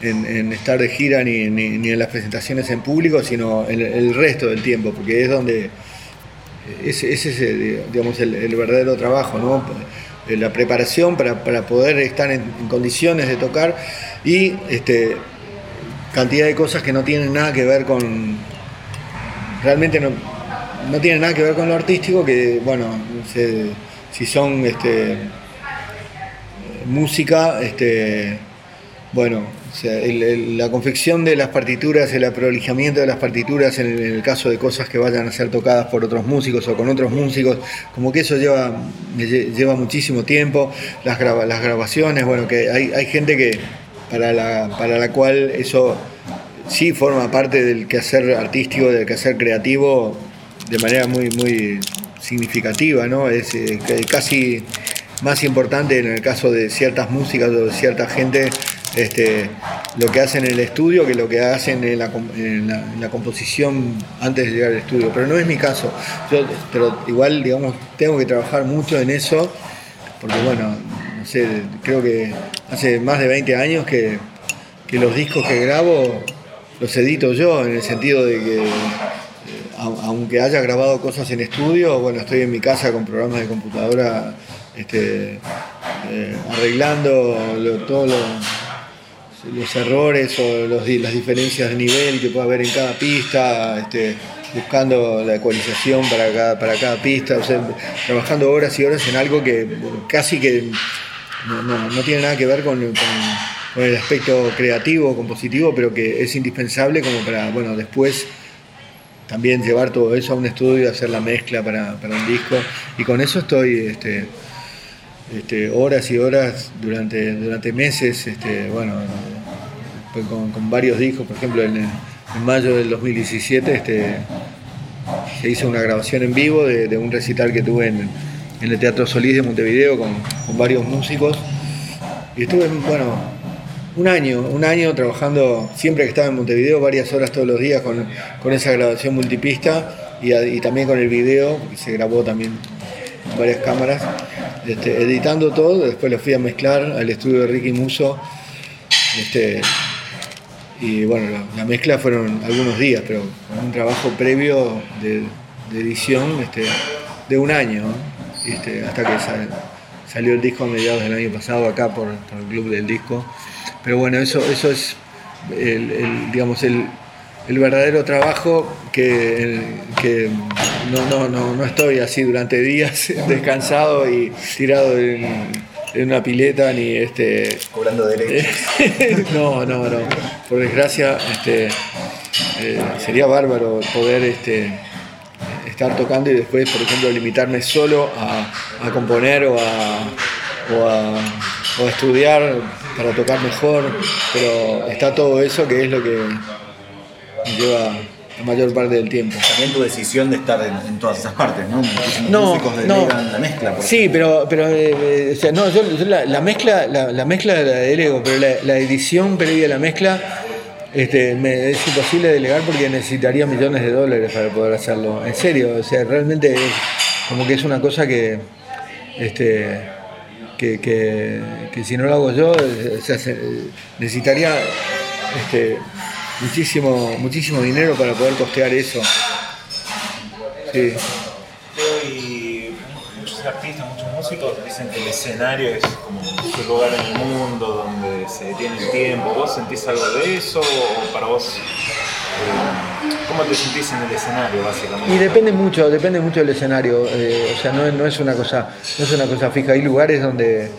en- en estar de gira ni, ni- ni en las presentaciones en público, sino en el, el resto del tiempo, porque es donde ese, ese es el, digamos, el, el verdadero trabajo, ¿no? Eh, la preparación para, para poder estar en, condiciones de tocar y este, cantidad de cosas que no tienen nada que ver con, realmente no, no tiene nada que ver con lo artístico, que bueno, no sé, si son este, música, este, bueno, el- la confección de las partituras, el aprolijamiento de las partituras en el, en el caso de cosas que vayan a ser tocadas por otros músicos o con otros músicos, como que eso lleva, lle- lleva muchísimo tiempo, las, graba- las grabaciones, bueno, que hay, hay gente que para la, para la cual eso sí forma parte del quehacer artístico, del quehacer creativo, de manera muy, muy significativa, ¿no? Es eh, ca- casi más importante en el caso de ciertas músicas o de cierta gente, este, lo que hacen en el estudio que lo que hacen en la, en en la composición antes de llegar al estudio. Pero no es mi caso. Yo, pero igual, digamos, tengo que trabajar mucho en eso, porque bueno, no sé, creo que hace más de 20 años que, los discos que grabo los edito yo, en el sentido de que, eh, aunque haya grabado cosas en estudio, bueno, estoy en mi casa con programas de computadora este, eh, arreglando lo- todos los, los errores o los las diferencias de nivel que pueda haber en cada pista, este, buscando la ecualización para cada, para cada pista, o sea, trabajando horas y horas en algo que casi que no, tiene nada que ver con, el aspecto creativo, compositivo, pero que es indispensable como para, bueno, después también llevar todo eso a un estudio y hacer la mezcla para, un disco. Y con eso estoy este, este, horas y horas durante, durante meses, este, bueno, con, con varios discos, por ejemplo, en, mayo del 2017 este, se hizo una grabación en vivo de, un recital que tuve en, el Teatro Solís de Montevideo con, con varios músicos. Y estuve, bueno, un año, un año trabajando, siempre que estaba en Montevideo, varias horas todos los días con, con esa grabación multipista y, también con el video, que se grabó también en varias cámaras, este, editando todo, después lo fui a mezclar al estudio de Ricky Muso. Este, y bueno, la, la mezcla fueron algunos días, pero un trabajo previo de, edición este, de un año, este, hasta que sal- salió el disco a mediados del año pasado acá por, el Club del Disco. Pero bueno, eso, eso es el, el, digamos, el, el verdadero trabajo que, que no, no, no, no estoy así durante días descansado y tirado en, en una pileta ni este Cobrando derechos. no, no, no. Por desgracia, este, eh, sería bárbaro poder este, estar tocando y después, por ejemplo, limitarme solo a, a componer o a, o, a, o a estudiar para tocar mejor. Pero está todo eso que es lo que me lleva la mayor parte del tiempo. También tu decisión de estar en, en todas esas partes, ¿no? Muchísimos No, músicos no. delegan la mezcla. Sí, pero, pero eh, eh, o sea, no, yo, yo la, la mezcla, la, la mezcla la delego, pero la, la edición previa a la mezcla este, me, es imposible delegar porque necesitaría millones de dólares para poder hacerlo. En serio, o sea, realmente es como que es una cosa que, este, que, que, que si no lo hago yo, eh, o sea, se- necesitaría este, muchísimo, muchísimo dinero para poder costear eso. Sí. Y muchos artistas, muchos músicos dicen que el escenario es como su lugar en el mundo donde se detiene el tiempo. ¿Vos sentís algo de eso o para vos eh, cómo te sentís en el escenario básicamente? Y depende mucho, depende mucho del escenario. eh, o sea, no, es- no es una cosa, no es una cosa fija. Hay lugares donde,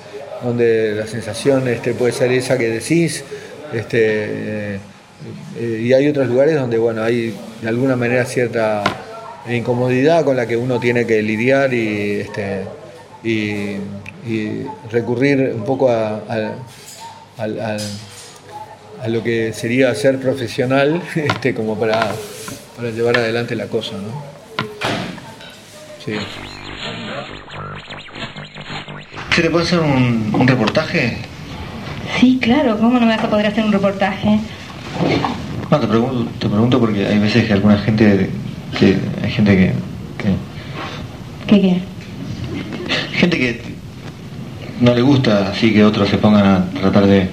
donde la sensación este, puede ser esa que decís. Este, eh, eh, y hay otros lugares donde bueno, hay de alguna manera cierta incomodidad con la que uno tiene que lidiar y, este, y, y recurrir un poco a, a- a lo que sería ser profesional este, como para, para llevar adelante la cosa. ¿no? Sí. ¿Se te puede hacer un, un reportaje? Sí, claro, ¿cómo no me vas a poder hacer un reportaje? No, te pregunto, te pregunto porque hay veces que alguna gente, que hay gente que, que ¿Qué qué? gente que no le gusta así que otros se pongan a tratar de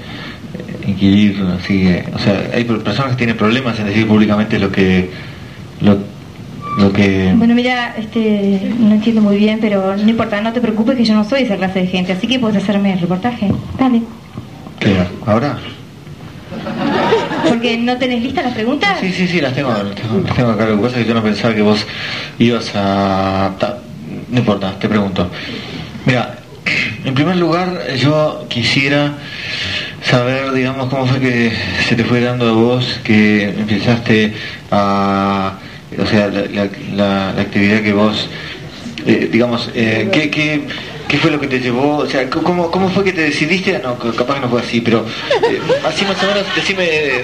inquirir, así que, o sea, hay personas que tienen problemas en decir públicamente lo que lo, lo que Bueno, mira, este, no entiendo muy bien, pero no importa, no te preocupes que yo no soy esa clase de gente, así que puedes hacerme el reportaje. Dale. ¿Qué? ¿Ahora? Porque no tenés listas las preguntas. Sí, sí, sí, las tengo, las tengo, las tengo acá. Lo que que yo no pensaba que vos ibas a... No importa, te pregunto. Mira, en primer lugar, yo quisiera saber, digamos, cómo fue que se te fue dando a vos que empezaste a... O sea, la- la actividad que vos, eh, digamos, eh, ¿qué, qué, qué fue lo que te llevó? O sea, ¿cómo, cómo fue que te decidiste? No, capaz que no fue así, pero eh, así más o menos, decime eh,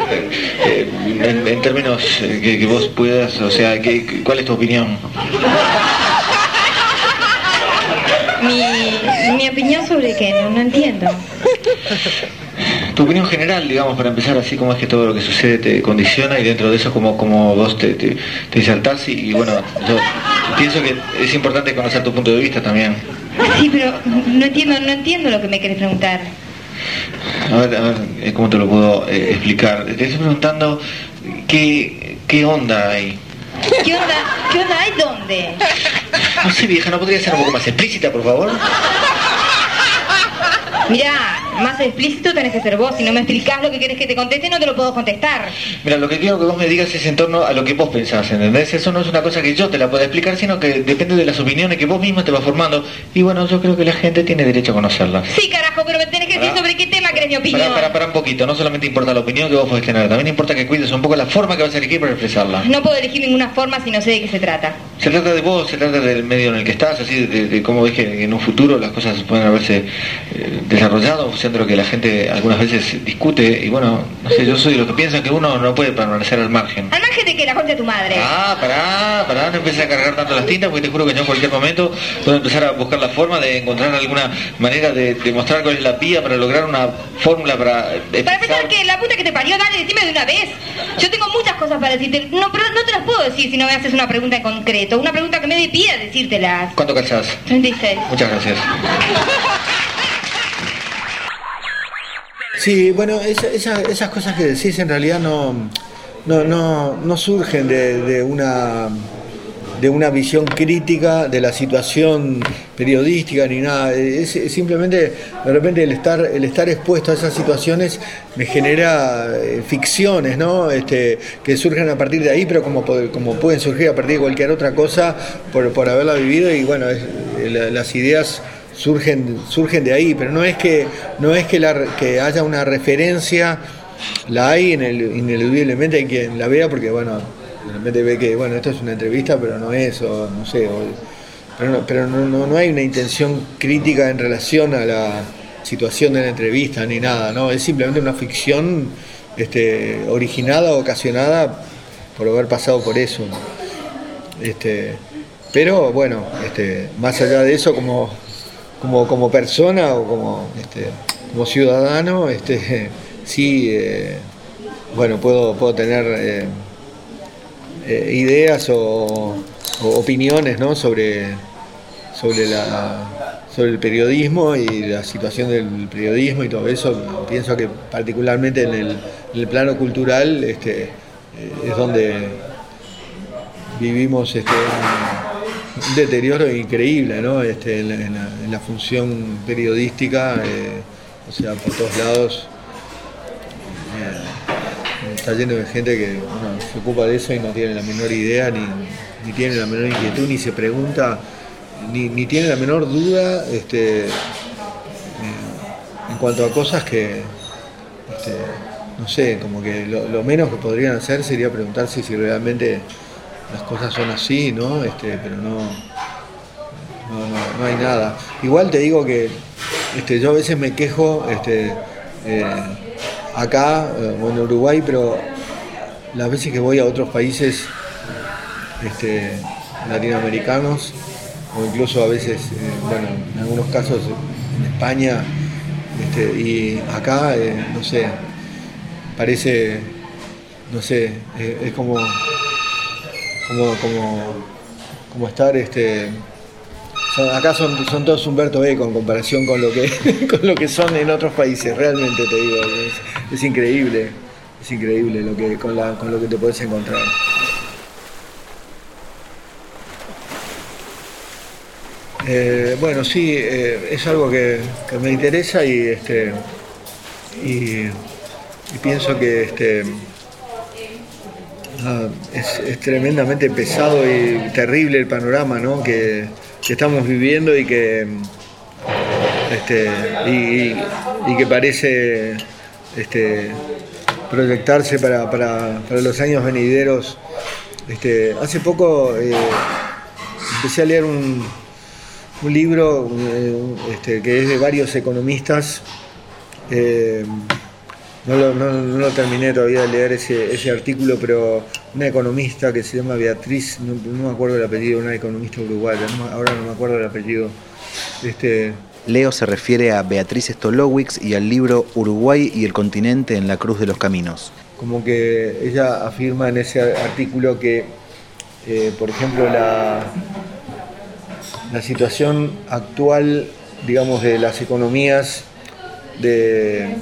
eh, en, en términos eh, que, que vos puedas, o sea, ¿qué, ¿cuál es tu opinión? Mi, mi opinión sobre qué, no, no entiendo. Tu opinión general, digamos, para empezar, así como es que todo lo que sucede te condiciona y dentro de eso como, como vos te, te, te saltás y, y bueno, yo pienso que es importante conocer tu punto de vista también. Sí, pero no entiendo, no entiendo lo que me querés preguntar. A ver, a ver, eh, ¿cómo te lo puedo eh, explicar? Te estoy preguntando qué, qué onda hay. ¿Qué onda? ¿Qué onda hay dónde? No sé, vieja, ¿no podría ser un poco más explícita, por favor? Mirá, más explícito tenés que ser vos. Si no me explicás lo que querés que te conteste, no te lo puedo contestar. Mira, lo que quiero que vos me digas es en torno a lo que vos pensás, ¿entendés? Eso no es una cosa que yo te la pueda explicar, sino que depende de las opiniones que vos misma te vas formando. Y bueno, yo creo que la gente tiene derecho a conocerlas. Sí, carajo, pero me tenés que decir sobre qué tema querés mi opinión. Para, para, para un poquito, no solamente importa la opinión que vos podés tener, también importa que cuides un poco la forma que vas a elegir para expresarla. No puedo elegir ninguna forma si no sé de qué se trata. Se trata de vos, se trata del medio en el que estás, así de, de cómo ves que en un futuro las cosas pueden haberse eh, desarrollado, lo que la gente algunas veces discute, y bueno, no sé, yo soy de los que piensan que uno no puede permanecer al margen. Al margen de que la concha de tu madre. Ah, pará, pará, no empieces a cargar tanto las tintas porque te juro que yo en cualquier momento puedo empezar a buscar la forma de encontrar alguna manera de demostrar cuál es la vía para lograr una fórmula para... Para empezar, que la puta que te parió, dale, decime de una vez. Yo tengo muchas cosas para decirte. No, pero no te las puedo decir si no me haces una pregunta en concreto. Una pregunta que me dé pie a decírtelas. ¿Cuánto calzás? 36. Muchas gracias. Sí, bueno, esa- esa- esas cosas que decís en realidad no, no, no, no surgen de, una de una visión crítica de la situación periodística ni nada. Es, simplemente, de repente, el estar, el estar expuesto a esas situaciones me genera eh, ficciones, ¿no? Este, que surgen a partir de ahí, pero como, como pueden surgir a partir de cualquier otra cosa por, por haberla vivido y bueno, las ideas surgen, surgen de ahí, pero no es que, no es que, la, que haya una referencia, la hay en el, ineludiblemente, hay quien la vea porque bueno, de repente ve que bueno, esto es una entrevista, pero no es, o no sé, o- pero, no, pero no, no- no hay una intención crítica en relación a la situación de la entrevista ni nada, ¿no? Es simplemente una ficción este, originada, ocasionada por haber pasado por eso. Este, pero bueno, este, más allá de eso, como, como, como persona o como, este, como ciudadano, este, sí, eh, bueno, puedo, puedo tener eh, eh, ideas o, opiniones ¿no? sobre, sobre, la, sobre el periodismo y la situación del periodismo y todo eso. Pienso que particularmente en el, plano cultural este, es donde vivimos este, un deterioro increíble ¿no? este, en, la, en la- función periodística, eh, o sea, por todos lados. eh, está lleno de gente que se ocupa de eso y no tiene la menor idea, ni, ni tiene la menor inquietud, ni se pregunta, ni, ni tiene la menor duda este, eh, en cuanto a cosas que, este, no sé, como que lo menos que podrían hacer sería preguntarse si realmente las cosas son así, ¿no? Este, pero no, no, no, hay nada. Igual te digo que este, yo a veces me quejo este, eh, acá eh, o en Uruguay, pero las veces que voy a otros países este, latinoamericanos, o incluso a veces, eh, bueno, en algunos casos en España, este, y acá, no sé, parece, no sé, es como, como, como, como estar este, acá son, son todos Humberto Eco en comparación con lo que con lo que son en otros países, realmente te digo, es, es increíble, es increíble lo que con, la, con lo que te puedes encontrar. Eh, bueno, sí, eh, es algo que, que me interesa y este y, y pienso que este ah, es, es tremendamente pesado y terrible el panorama ¿no? que, estamos viviendo y que este, y, que parece este, proyectarse para, para- para los años venideros. Este, hace poco eh, empecé a leer un, un libro eh, este, que es de varios economistas. eh, no, lo, no- no lo terminé todavía de leer ese, ese artículo, pero una economista que se llama Beatriz, no, no me acuerdo el apellido, una economista uruguaya, ahora no me acuerdo el apellido. Este, Leo se refiere a Beatriz Stolowicz y al libro Uruguay y el continente en la cruz de los caminos. como que ella afirma en ese artículo que, eh, por ejemplo, la, la situación actual, digamos, de las economías de,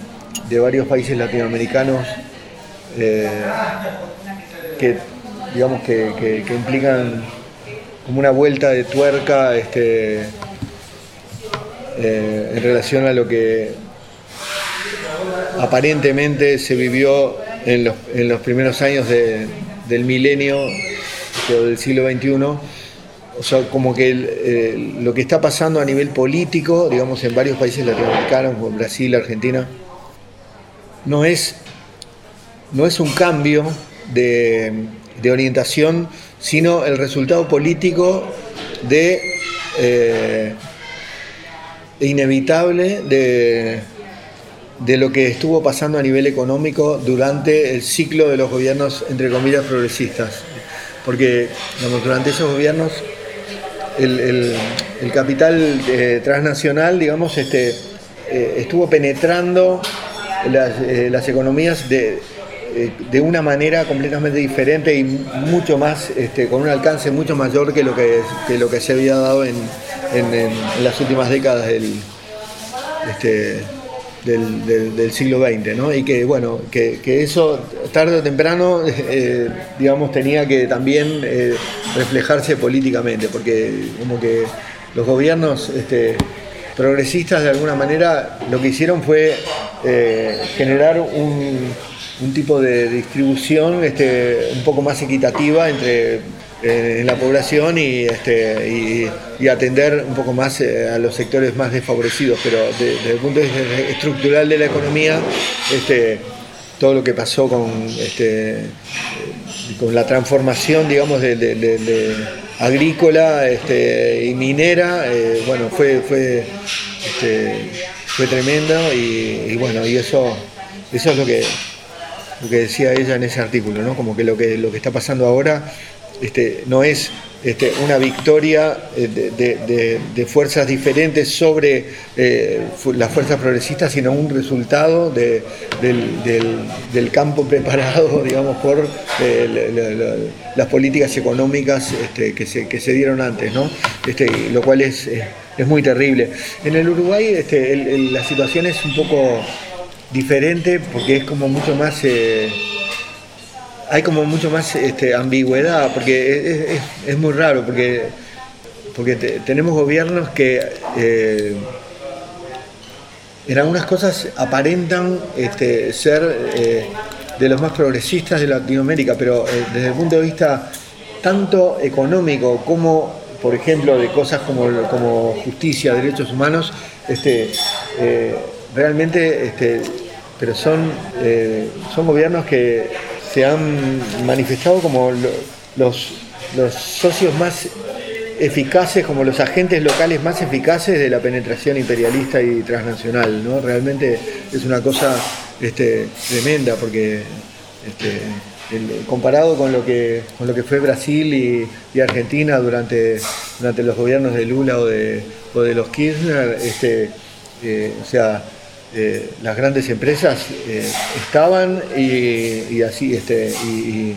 de varios países latinoamericanos, eh, que, digamos, que, que- implican como una vuelta de tuerca este, eh, en relación a lo que aparentemente se vivió en los, en los primeros años de- del milenio o del siglo XXI. O sea, como que eh, lo que está pasando a nivel político, digamos, en varios países latinoamericanos, como Brasil, Argentina, no es, no es un cambio de, de orientación, sino el resultado político de eh, inevitable de, de lo que estuvo pasando a nivel económico durante el ciclo de los gobiernos, entre comillas, progresistas. Porque durante esos gobiernos el, el- el capital eh, transnacional, digamos, este, eh, estuvo penetrando las, eh, las economías de, eh, de una manera completamente diferente y mucho más, este, con un alcance mucho mayor que lo que, que lo que se había dado en, en- las últimas décadas del, este, del, del- siglo XX, ¿no? Y que, bueno, que, que eso tarde o temprano, eh, digamos, tenía que también reflejarse políticamente, porque como que los gobiernos este, progresistas de alguna manera lo que hicieron fue eh, generar un, tipo de distribución este, un poco más equitativa entre eh, en la población y, este, y, atender un poco más eh, a los sectores más desfavorecidos, pero de- desde el punto de vista estructural de la economía, este, todo lo que pasó con, con la transformación, digamos, de- de agrícola este, y minera, eh, bueno, fue, fue, este, fue tremendo y, y bueno, y eso, eso es lo que, lo que decía ella en ese artículo, ¿no? Como que lo que, lo que está pasando ahora este, no es este, una victoria eh, de, fuerzas diferentes sobre eh, las fuerzas progresistas, sino un resultado de- del, campo preparado, digamos, por eh, la- la- la- las políticas económicas este, que, se, dieron antes. Este, lo cual es, muy terrible. En el Uruguay la situación es un poco diferente porque es como mucho más... hay como mucho más este, ambigüedad, porque es, es- muy raro, porque, porque te- tenemos gobiernos que eh, en algunas cosas aparentan este, ser eh, de los más progresistas de Latinoamérica, pero eh, desde el punto de vista tanto económico como, por ejemplo, de cosas como, como justicia, derechos humanos, este, eh, realmente, este, pero son, son gobiernos que se han manifestado como lo- los, los socios más eficaces, como los agentes locales más eficaces de la penetración imperialista y transnacional, ¿no? Realmente es una cosa este, tremenda porque este, comparado con lo que con lo que fue Brasil y, y Argentina durante, durante los gobiernos de Lula o de, o de los Kirchner, este, eh, o sea, eh, las grandes empresas eh, estaban y, así este y,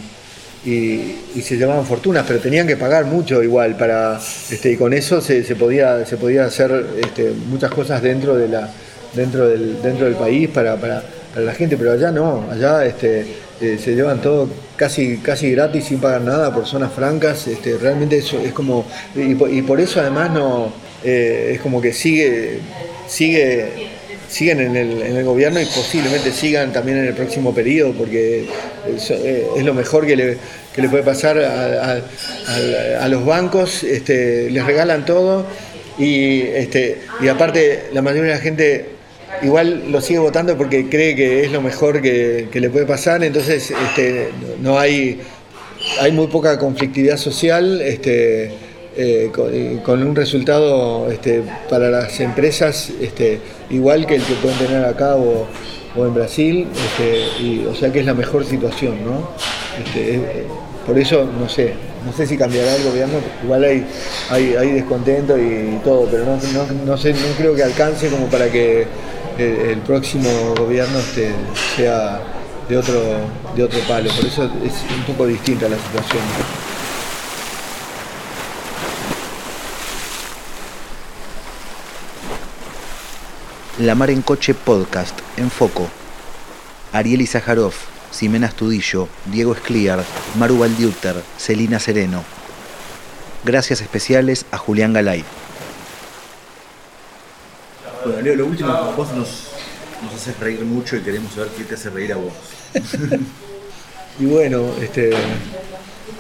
se llevaban fortunas, pero tenían que pagar mucho igual para este, y con eso se, podía se podía hacer este, muchas cosas dentro de la dentro del dentro del país para, para, la gente, pero allá no, allá este, eh, se llevan todo casi casi gratis sin pagar nada por zonas francas, este, realmente eso es como y, por- eso además no es como que sigue sigue siguen en el, en el gobierno y posiblemente sigan también en el próximo periodo, porque es, eh, es lo mejor que le, que le puede pasar a los bancos, este, les regalan todo y, este, y aparte la mayoría de la gente igual lo sigue votando porque cree que es lo mejor que, que le puede pasar, entonces este, no hay, hay muy poca conflictividad social. Este, eh, con, un resultado este, para las empresas este, igual que el que pueden tener acá o, o en Brasil, este, o sea que es la mejor situación, ¿no? Eh, por eso, no sé, no sé si cambiará el gobierno, igual hay, hay, hay descontento y, todo, pero no, no, no sé, no creo que alcance como para que el, el próximo gobierno sea de otro, de otro palo, por eso es un poco distinta la situación. La Mar en Coche Podcast, en foco. Ariel Izajarov, Ximena Astudillo, Diego Escliar, Maru Valdiuter, Celina Sereno. Gracias especiales a Julián Galay. Bueno, Leo, lo último, vos nos, nos haces reír mucho y queremos saber qué te hace reír a vos. Y bueno, este,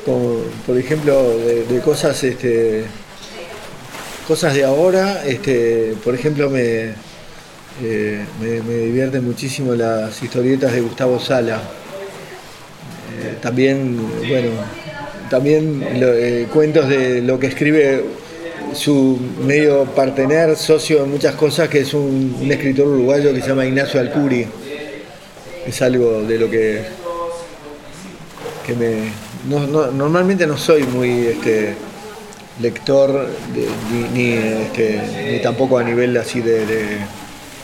como, por ejemplo, de, de cosas, este, cosas de ahora, este, por ejemplo, me, eh, me, me divierten muchísimo las historietas de Gustavo Sala. Eh, también, bueno, también eh, cuentos de lo que escribe su medio partener, socio en muchas cosas, que es un, escritor uruguayo que se llama Ignacio Alcuri. Es algo de lo que que me no- no- normalmente no soy muy este, lector ni, este, ni tampoco a nivel así de-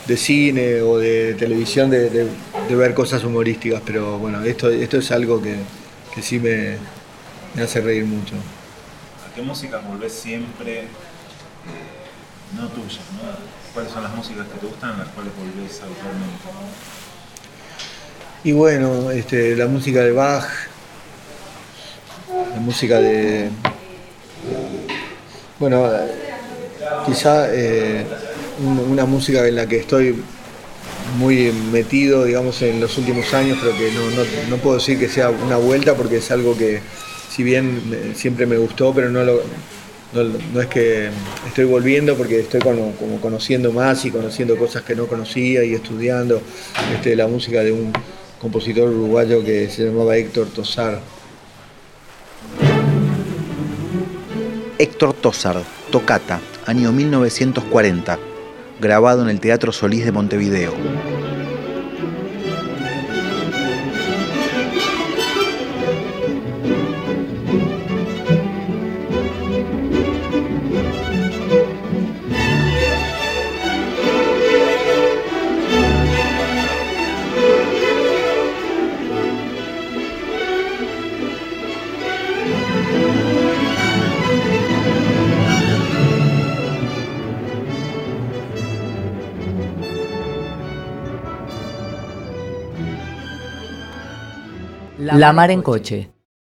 de cine o de televisión de, de- de ver cosas humorísticas pero bueno esto esto es algo que, que sí me, me hace reír mucho ¿A qué músicas volvés siempre? eh, no tuyas, ¿no? ¿Cuáles son las músicas que te gustan en las cuales volvés habitualmente? y bueno este, la música de Bach la música de bueno quizá eh, una música en la que estoy muy metido, digamos, en los últimos años, pero que no, no- puedo decir que sea una vuelta porque es algo que, si bien me- siempre me gustó, pero no, lo, no, no es que estoy volviendo porque estoy cono- como conociendo más y conociendo cosas que no conocía y estudiando este, la música de un compositor uruguayo que se llamaba Héctor Tosar. Héctor Tosar, Tocata, año 1940, grabado en el Teatro Solís de Montevideo. La Mar en Coche.